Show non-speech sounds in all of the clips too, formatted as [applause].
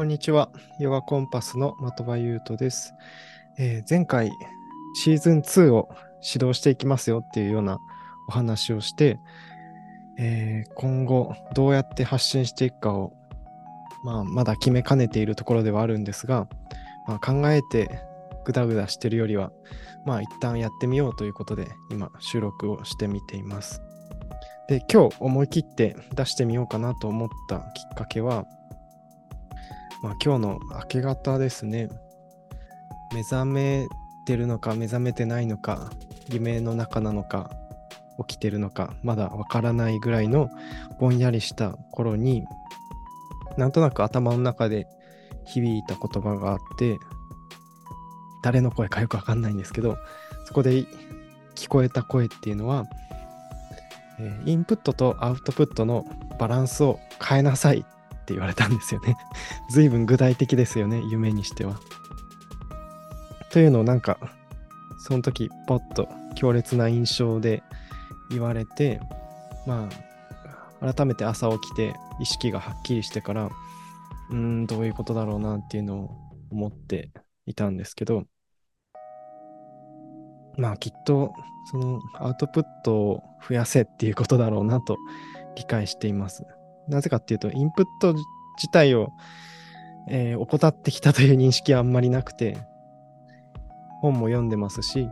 こんにちは。ヨガコンパスの的場優斗です、えー、前回シーズン2を指導していきますよっていうようなお話をして、えー、今後どうやって発信していくかを、まあ、まだ決めかねているところではあるんですが、まあ、考えてグダグダしてるよりは、まあ一旦やってみようということで今収録をしてみています。で、今日思い切って出してみようかなと思ったきっかけは、まあ、今日の明け方ですね、目覚めてるのか目覚めてないのか、夢の中なのか、起きてるのか、まだわからないぐらいのぼんやりした頃に、なんとなく頭の中で響いた言葉があって、誰の声かよくわかんないんですけど、そこで聞こえた声っていうのは、インプットとアウトプットのバランスを変えなさいっって言われたんですよね。[laughs] 随分具体的ですよね、夢にしては。というのをなんか、その時、ポッと強烈な印象で言われて、まあ、改めて朝起きて意識がはっきりしてから、うん、どういうことだろうなっていうのを思っていたんですけど、まあきっとそのアウトプットを増やせっていうことだろうなと理解しています。なぜかっていうと、インプット自体を、えー、怠ってきたという認識はあんまりなくて、本も読んでますし、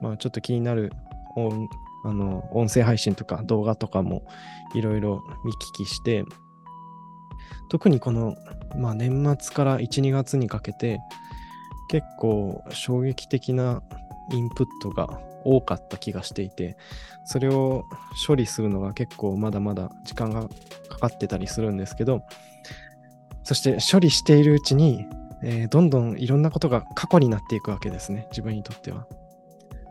まあ、ちょっと気になる音あの音声配信とか動画とかもいろいろ見聞きして、特にこの、まあ、年末から1、2月にかけて、結構衝撃的なインプットが多かった気がしていて、それを処理するのが結構まだまだ時間がかかってたりするんですけど、そして処理しているうちに、えー、どんどんいろんなことが過去になっていくわけですね、自分にとっては。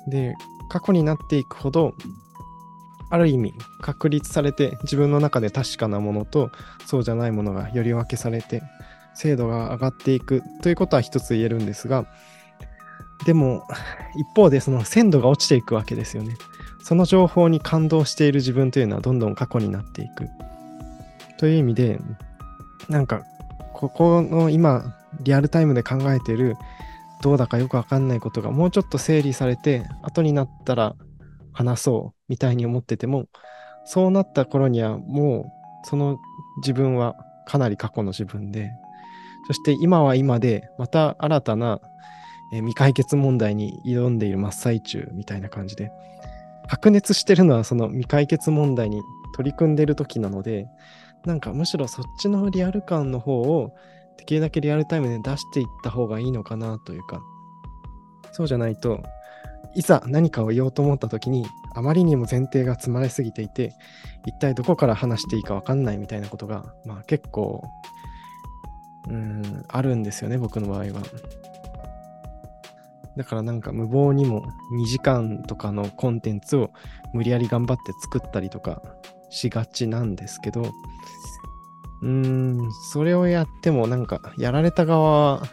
で、過去になっていくほど、ある意味確立されて自分の中で確かなものとそうじゃないものがより分けされて精度が上がっていくということは一つ言えるんですがでも、一方でその鮮度が落ちていくわけですよね。その情報に感動している自分というのはどんどん過去になっていく。という意味で、なんか、ここの今、リアルタイムで考えている、どうだかよくわかんないことがもうちょっと整理されて、後になったら話そうみたいに思ってても、そうなった頃にはもう、その自分はかなり過去の自分で、そして今は今で、また新たな、未解決問題に挑んでいる真っ最中みたいな感じで、白熱してるのはその未解決問題に取り組んでる時なので、なんかむしろそっちのリアル感の方をできるだけリアルタイムで出していった方がいいのかなというか、そうじゃないと、いざ何かを言おうと思った時に、あまりにも前提が積まれすぎていて、一体どこから話していいか分かんないみたいなことが、まあ結構、うん、あるんですよね、僕の場合は。だからなんか無謀にも2時間とかのコンテンツを無理やり頑張って作ったりとかしがちなんですけど、うーん、それをやってもなんかやられた側は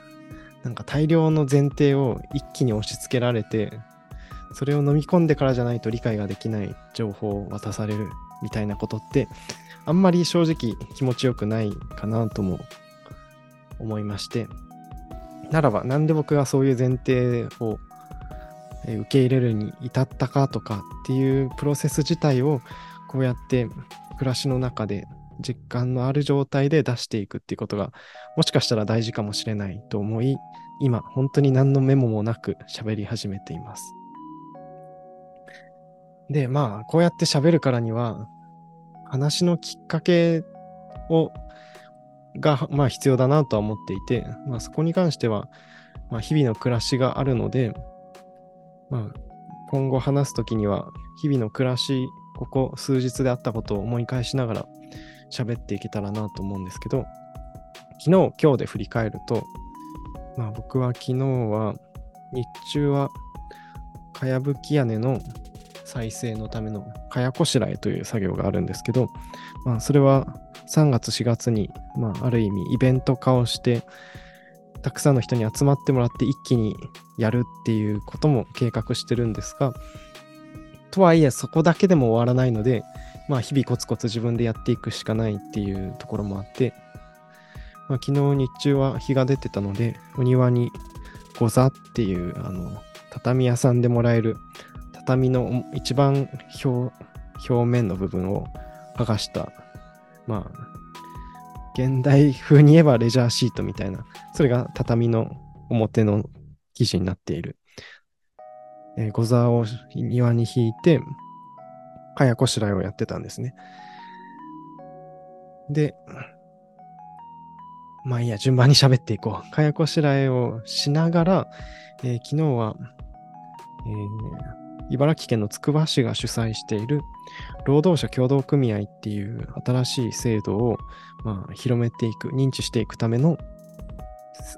なんか大量の前提を一気に押し付けられて、それを飲み込んでからじゃないと理解ができない情報を渡されるみたいなことって、あんまり正直気持ちよくないかなとも思いまして、ならば、なんで僕がそういう前提を受け入れるに至ったかとかっていうプロセス自体をこうやって暮らしの中で実感のある状態で出していくっていうことがもしかしたら大事かもしれないと思い今本当に何のメモもなく喋り始めています。でまあこうやって喋るからには話のきっかけをが、まあ、必要だなとは思っていて、まあ、そこに関しては、まあ、日々の暮らしがあるので、まあ、今後話すときには、日々の暮らし、ここ数日であったことを思い返しながら喋っていけたらなと思うんですけど、昨日、今日で振り返ると、まあ、僕は昨日は、日中は、かやぶき屋根の再生のためのかやこしらえという作業があるんですけど、まあ、それは3月4月に、まあ、ある意味イベント化をしてたくさんの人に集まってもらって一気にやるっていうことも計画してるんですがとはいえそこだけでも終わらないのでまあ日々コツコツ自分でやっていくしかないっていうところもあってまあ、昨日日中は日が出てたので、お庭にゴザっていう、あの、畳屋さんでもらえる畳の一番表表面の部分を剥がした、まあ、現代風に言えばレジャーシートみたいな、それが畳の表の生地になっている。えー、ゴザを庭に引いて、かやこしらえをやってたんですね。で、まあいいや、順番に喋っていこう。かやこしらえをしながら、えー、昨日は、えー、茨城県のつくば市が主催している労働者協同組合っていう新しい制度を、まあ、広めていく、認知していくための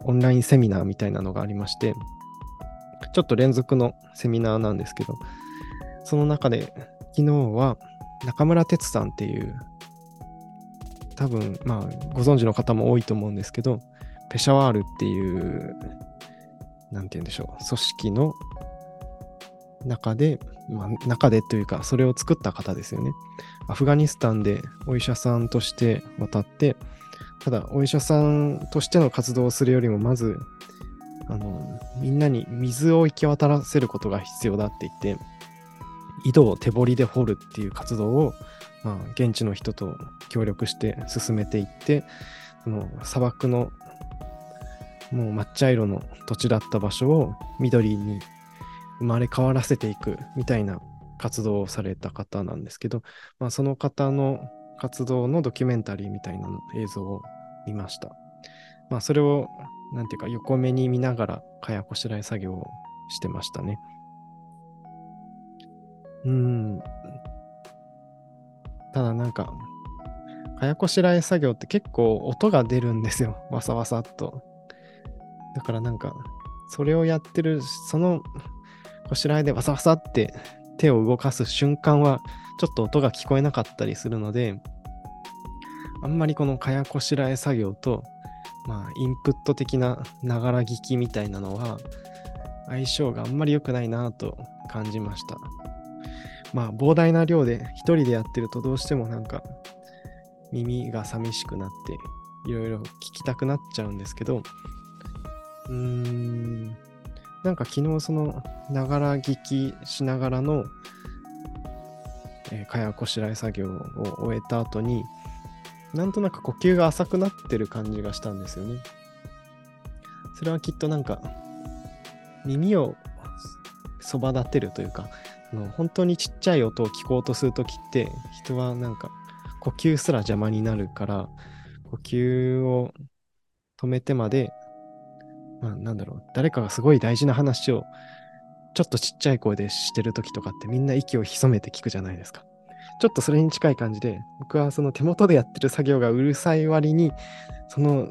オンラインセミナーみたいなのがありまして、ちょっと連続のセミナーなんですけど、その中で昨日は中村哲さんっていう多分まあご存知の方も多いと思うんですけどペシャワールっていう何て言うんでしょう組織の中で、まあ、中でというかそれを作った方ですよね。アフガニスタンでお医者さんとして渡ってただお医者さんとしての活動をするよりもまずあのみんなに水を行き渡らせることが必要だって言って井戸を手掘りで掘るっていう活動を、まあ、現地の人と協力して進めていってその砂漠のもう抹茶色の土地だった場所を緑に生まれ変わらせていくみたいな活動をされた方なんですけど、まあ、その方の活動のドキュメンタリーみたいな映像を見ました。まあ、それを、なんていうか、横目に見ながら、かやこしらえ作業をしてましたね。うん。ただなんか、かやこしらえ作業って結構音が出るんですよ。わさわさっと。だからなんか、それをやってる、そのこしらえでわさわさって手を動かす瞬間は、ちょっと音が聞こえなかったりするので、あんまりこのかやこしらえ作業と、まあ、インプット的なながら聞きみたいなのは、相性があんまり良くないなと感じました。まあ、膨大な量で一人でやってるとどうしてもなんか耳が寂しくなっていろいろ聞きたくなっちゃうんですけど、うーん、なんか昨日そのながら聞きしながらの、えー、かやこしらえ作業を終えた後に、なんとなく呼吸が浅くなってる感じがしたんですよね。それはきっとなんか耳をそば立てるというか、の本当にちっちゃい音を聞こうとするときって人はなんか呼吸すら邪魔になるから呼吸を止めてまで、まあ、なんだろう誰かがすごい大事な話をちょっとちっちゃい声でしてるときとかってみんな息を潜めて聞くじゃないですか。ちょっとそれに近い感じで僕はその手元でやってる作業がうるさい割にその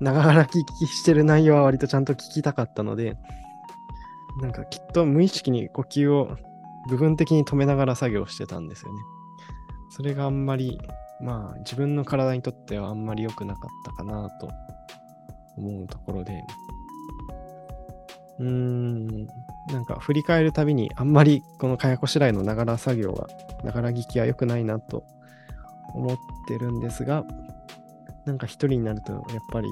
長ら聞きしてる内容は割とちゃんと聞きたかったのでなんかきっと無意識に呼吸を部分的に止めながら作業してたんですよね。それがあんまり、まあ自分の体にとってはあんまり良くなかったかなと思うところで、うーん、なんか振り返るたびにあんまりこのかやこしらえのながら作業が、ながら聞きは良くないなと思ってるんですが、なんか一人になるとやっぱり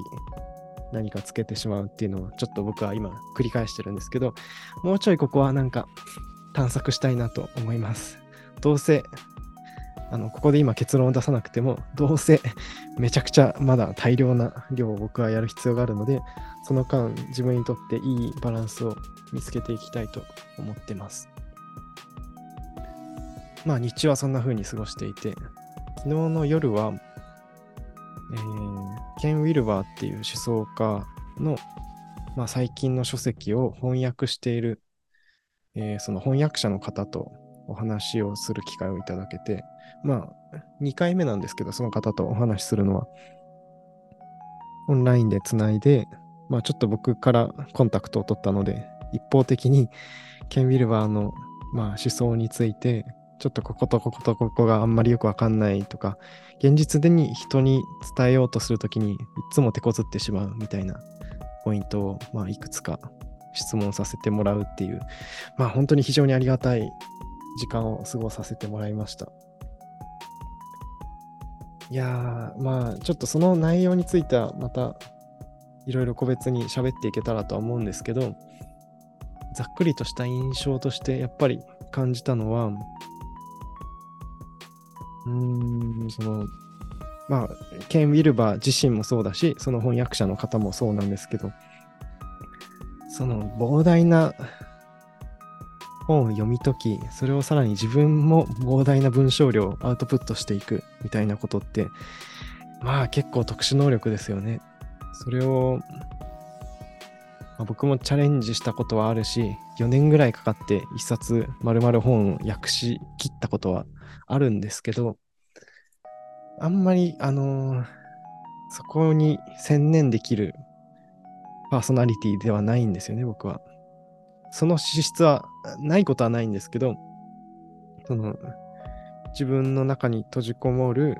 何かつけてしまうっていうのをちょっと僕は今繰り返してるんですけど、もうちょいここはなんか探索したいなと思います。どうせ、あの、ここで今結論を出さなくても、どうせ [laughs] めちゃくちゃまだ大量な量を僕はやる必要があるので、その間自分にとっていいバランスを見つけていきたいと思ってます。まあ日中はそんな風に過ごしていて、昨日の夜はえー、ケン・ウィルバーっていう思想家の、まあ、最近の書籍を翻訳している、えー、その翻訳者の方とお話をする機会をいただけて、まあ、2回目なんですけど、その方とお話しするのは、オンラインでつないで、まあ、ちょっと僕からコンタクトを取ったので、一方的にケン・ウィルバーの、まあ、思想についてちょっとこことこことここがあんまりよくわかんないとか、現実でに人に伝えようとするときにいつも手こずってしまうみたいなポイントを、まあ、いくつか質問させてもらうっていう、まあ本当に非常にありがたい時間を過ごさせてもらいました。いや、まあ、ちょっとその内容についてはまたいろいろ個別に喋っていけたらとは思うんですけど、ざっくりとした印象としてやっぱり感じたのは、うーん、その、まあ、ケン・ウィルバー自身もそうだし、その翻訳者の方もそうなんですけど、その膨大な本を読み解き、それをさらに自分も膨大な文章量をアウトプットしていくみたいなことって、まあ結構特殊能力ですよね。それを、まあ、僕もチャレンジしたことはあるし、4年ぐらいかかって一冊丸々本を訳し切ったことはあるんですけど、あんまり、あのー、そこに専念できるパーソナリティではないんですよね、僕は。その資質はないことはないんですけど、その自分の中に閉じこもる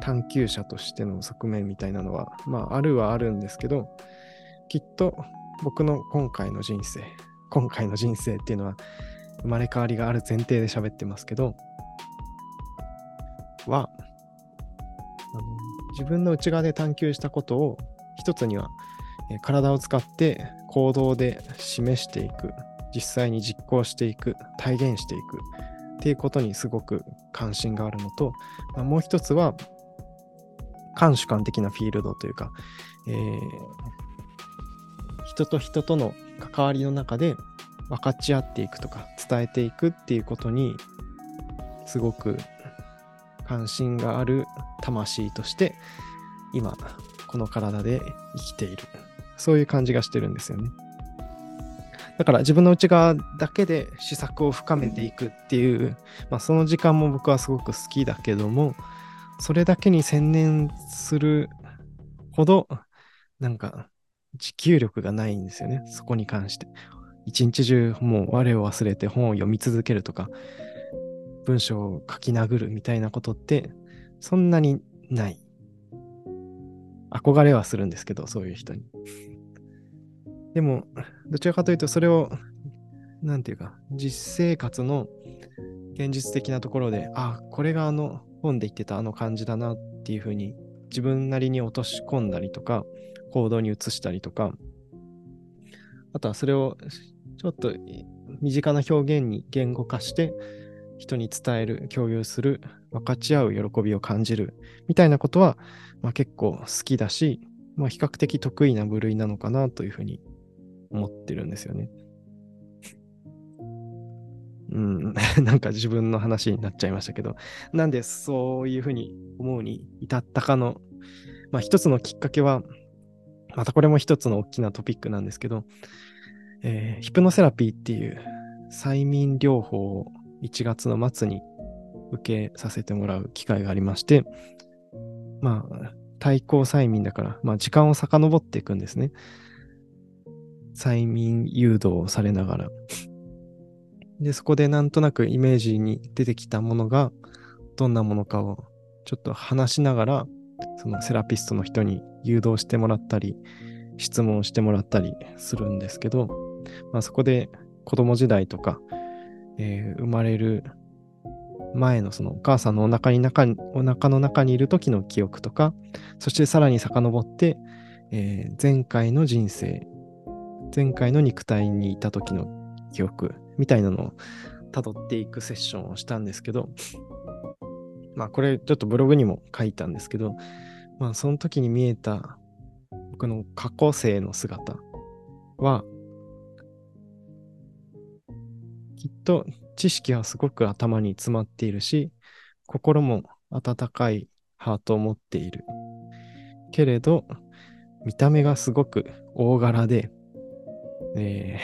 探求者としての側面みたいなのは、まあ、あるはあるんですけど、きっと僕の今回の人生、今回の人生っていうのは、生まれ変わりがある前提で喋ってますけど、は、あの自分の内側で探求したことを一つには体を使って行動で示していく、実際に実行していく、体現していく。っていうことにすごく関心があるのと、まあ、もう一つは、監主観的なフィールドというか、えー、人と人との関わりの中で分かち合っていくとか伝えていくっていうことにすごく関心がある魂として今この体で生きている。そういう感じがしてるんですよね。だから自分の内側だけで試作を深めていくっていう、まあ、その時間も僕はすごく好きだけども、それだけに専念するほど、なんか持久力がないんですよね、そこに関して。一日中もう我を忘れて本を読み続けるとか、文章を書き殴るみたいなことって、そんなにない。憧れはするんですけど、そういう人に。でも、どちらかというと、それを、なんていうか、実生活の現実的なところで、あ、これがあの本で言ってたあの感じだなっていうふうに、自分なりに落とし込んだりとか、行動に移したりとか、あとはそれをちょっと身近な表現に言語化して、人に伝える、共有する、分かち合う喜びを感じる、みたいなことは、まあ、結構好きだし、まあ、比較的得意な部類なのかなというふうに思ってるんですよね。うん、[laughs] なんか自分の話になっちゃいましたけど、なんでそういうふうに思うに至ったかの、まあ一つのきっかけは、またこれも一つの大きなトピックなんですけど、えー、ヒプノセラピーっていう催眠療法を1月の末に受けさせてもらう機会がありまして、まあ、対抗催眠だから、まあ時間を遡っていくんですね。催眠誘導をされながら。で、そこでなんとなくイメージに出てきたものがどんなものかをちょっと話しながら、そのセラピストの人に誘導してもらったり、質問してもらったりするんですけど、まあ、そこで子供時代とか、えー、生まれる前のそのお母さんのお腹に中お腹の中にいる時の記憶とか、そしてさらに遡って、えー、前回の人生前回の肉体にいた時の記憶みたいなのを辿っていくセッションをしたんですけど、まあこれちょっとブログにも書いたんですけど、まあその時に見えた僕の過去性の姿は、きっと知識はすごく頭に詰まっているし、心も温かいハートを持っている。けれど、見た目がすごく大柄で、え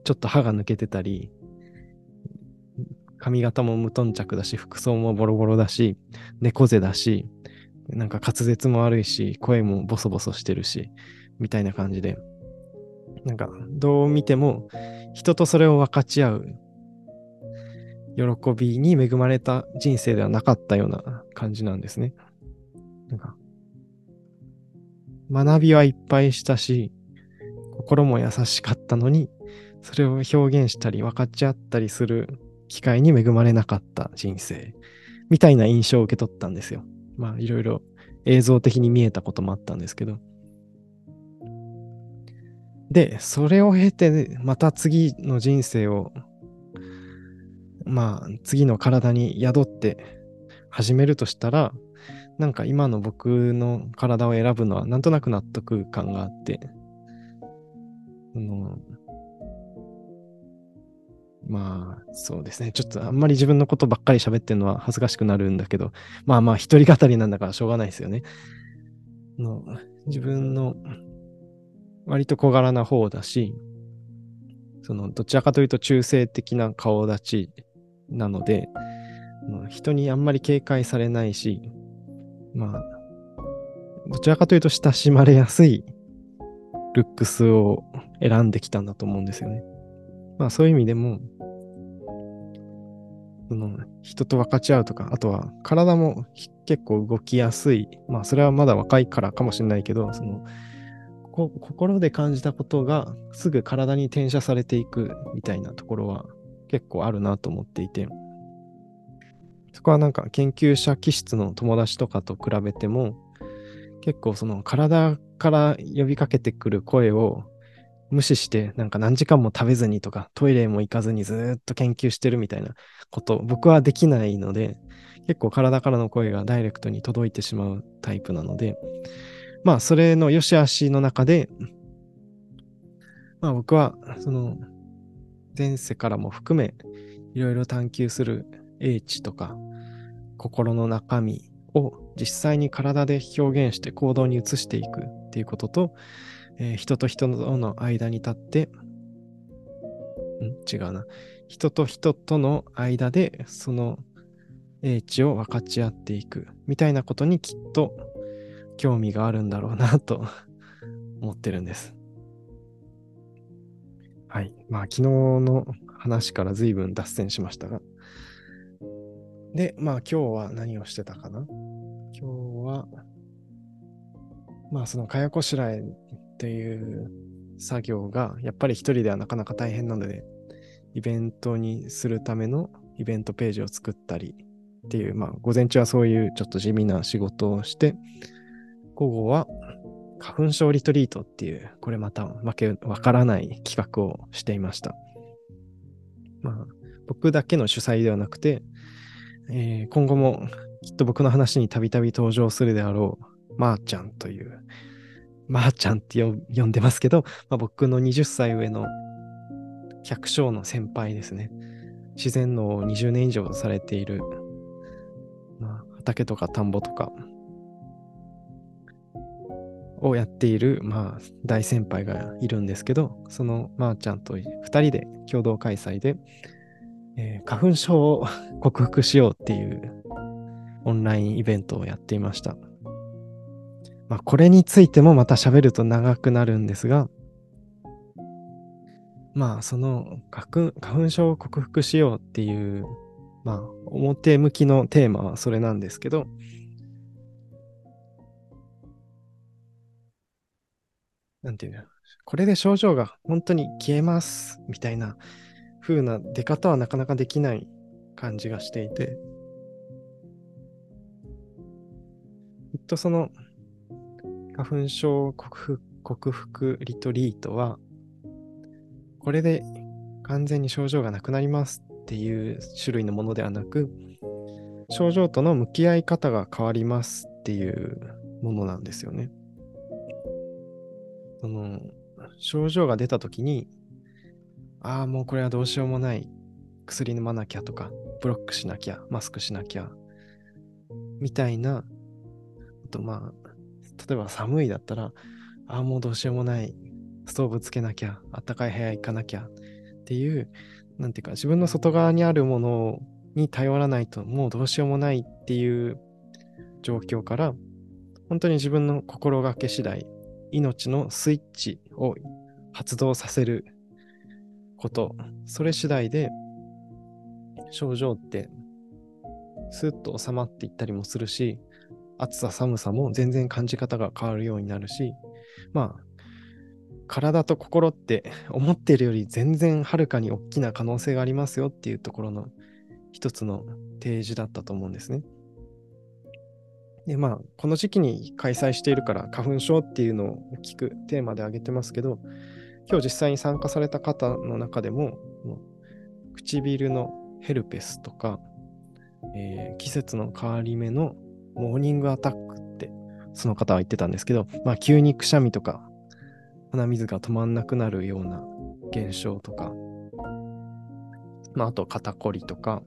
ー、[laughs] ちょっと歯が抜けてたり、髪型も無頓着だし、服装もボロボロだし、猫背だし、なんか滑舌も悪いし、声もボソボソしてるし、みたいな感じで、なんかどう見ても人とそれを分かち合う喜びに恵まれた人生ではなかったような感じなんですね。なんか学びはいっぱいしたし、心も優しかったのに、それを表現したり分かち合ったりする機会に恵まれなかった人生みたいな印象を受け取ったんですよ。まあいろいろ映像的に見えたこともあったんですけど。で、それを経て、また次の人生を、まあ次の体に宿って始めるとしたら、なんか今の僕の体を選ぶのはなんとなく納得感があって、あのまあ、そうですね。ちょっとあんまり自分のことばっかり喋ってるのは恥ずかしくなるんだけど、まあまあ、一人語りなんだからしょうがないですよね。の自分の割と小柄な方だし、その、どちらかというと中性的な顔立ちなので、人にあんまり警戒されないし、まあ、どちらかというと親しまれやすいルックスを選んできたんだと思うんですよね。まあそういう意味でも、その人と分かち合うとか、あとは体も結構動きやすい。まあそれはまだ若いからかもしれないけど、その心で感じたことがすぐ体に転写されていくみたいなところは結構あるなと思っていて、そこはなんか研究者気質の友達とかと比べても、結構その体から呼びかけてくる声を無視してなんか何時間も食べずにとかトイレも行かずにずっと研究してるみたいなこと僕はできないので結構体からの声がダイレクトに届いてしまうタイプなのでまあそれの良し悪しの中でまあ僕はその前世からも含めいろいろ探求する英知とか心の中身を実際に体で表現して行動に移していくっていうこととえー、人と人との間に立って、ん？違うな。人と人との間でその英知を分かち合っていくみたいなことにきっと興味があるんだろうなと思ってるんです。はい。まあ昨日の話から随分脱線しましたが。で、まあ今日は何をしてたかな？今日は、まあそのかやこしらえっていう作業がやっぱり一人ではなかなか大変なので、イベントにするためのイベントページを作ったりっていう、まあ午前中はそういうちょっと地味な仕事をして、午後は花粉症リトリートっていう、これまたわけわからない企画をしていました。まあ僕だけの主催ではなくて、えー、今後もきっと僕の話にたびたび登場するであろう、まー、あ、ちゃんというまー、あ、ちゃんって呼んでますけど、まあ、僕の20歳上の百姓の先輩ですね。自然の20年以上されている、まあ、畑とか田んぼとかをやっている、まあ、大先輩がいるんですけど、そのまー、あ、ちゃんと2人で共同開催で、えー、花粉症を克服しようっていうオンラインイベントをやっていました。まあ、これについてもまた喋ると長くなるんですが、まあ、その花粉症を克服しようっていう、まあ、表向きのテーマはそれなんですけど、なんていうの、これで症状が本当に消えますみたいな風な出方はなかなかできない感じがしていて、きっとその花粉症克服克服リトリートは、これで完全に症状がなくなりますっていう種類のものではなく、症状との向き合い方が変わりますっていうものなんですよね。その症状が出た時に、ああ、もうこれはどうしようもない。薬飲まなきゃとか、ブロックしなきゃ、マスクしなきゃ、みたいな、あとまあ、例えば寒いだったら、ああ、もうどうしようもない。ストーブつけなきゃ、あったかい部屋行かなきゃっていう、なんていうか、自分の外側にあるものに頼らないと、もうどうしようもないっていう状況から、本当に自分の心がけ次第、命のスイッチを発動させること、それ次第で症状ってスッと収まっていったりもするし、暑さ寒さも全然感じ方が変わるようになるし、まあ、体と心って思っているより全然はるかに大きな可能性がありますよっていうところの一つの提示だったと思うんですね。で、まあ、この時期に開催しているから花粉症っていうのを大きくテーマで挙げてますけど、今日実際に参加された方の中でも、も唇のヘルペスとか、えー、季節の変わり目のモーニングアタックってその方は言ってたんですけど、まあ、急にくしゃみとか鼻水が止まんなくなるような現象とか、まあ、あと肩こりとか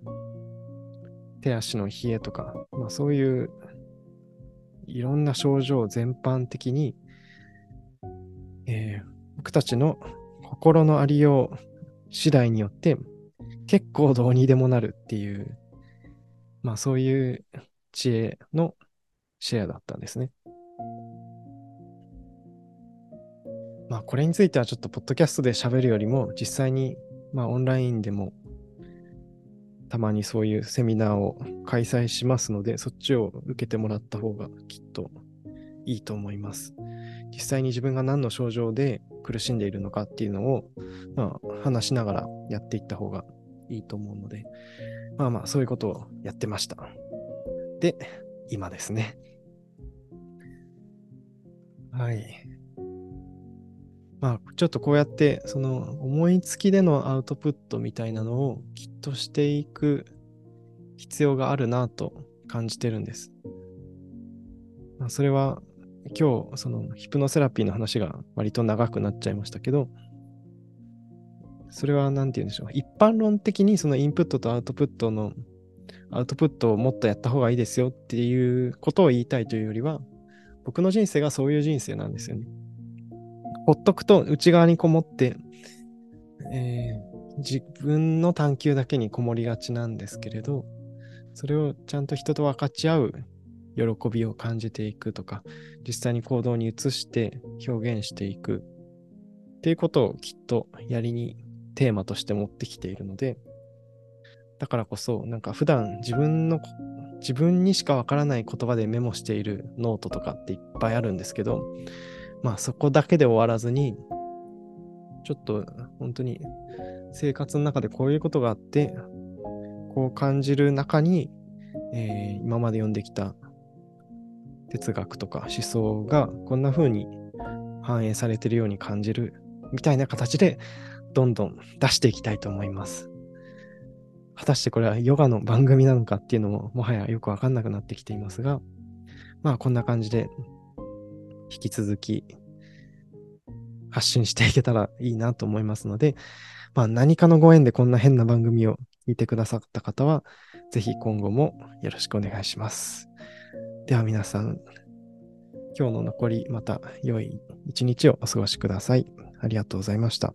手足の冷えとか、まあ、そういういろんな症状全般的に、えー、僕たちの心のありよう次第によって結構どうにでもなるっていう、まあそういう知恵のシェアだったんですね。まあこれについてはちょっとポッドキャストで喋るよりも実際にまあオンラインでもたまにそういうセミナーを開催しますので、そっちを受けてもらった方がきっといいと思います。実際に自分が何の症状で苦しんでいるのかっていうのを、まあ、話しながらやっていった方がいいと思うので、まあまあ、そういうことをやってました。で、今ですね。はい。まあ、ちょっとこうやって、その思いつきでのアウトプットみたいなのをきっとしていく必要があるなと感じてるんです。まあ、それは今日、そのヒプノセラピーの話が割と長くなっちゃいましたけど、それは何て言うんでしょう。一般論的にそのインプットとアウトプットのアウトプットをもっとやった方がいいですよっていうことを言いたいというよりは、僕の人生がそういう人生なんですよね。ほっとくと内側にこもって、えー、自分の探求だけにこもりがちなんですけれど、それをちゃんと人と分かち合う喜びを感じていくとか、実際に行動に移して表現していく。っていうことをきっとやりにテーマとして持ってきているので、だからこそ、なんか普段自分の、自分にしかわからない言葉でメモしているノートとかっていっぱいあるんですけど、まあそこだけで終わらずに、ちょっと本当に生活の中でこういうことがあって、こう感じる中に、えー、今まで読んできた哲学とか思想がこんな風に反映されてるように感じるみたいな形でどんどん出していきたいと思います。果たしてこれはヨガの番組なのかっていうのももはやよくわかんなくなってきていますが、まあこんな感じで引き続き発信していけたらいいなと思いますので、まあ何かのご縁でこんな変な番組を見てくださった方は、ぜひ今後もよろしくお願いします。では皆さん、今日の残りまた良い一日をお過ごしください。ありがとうございました。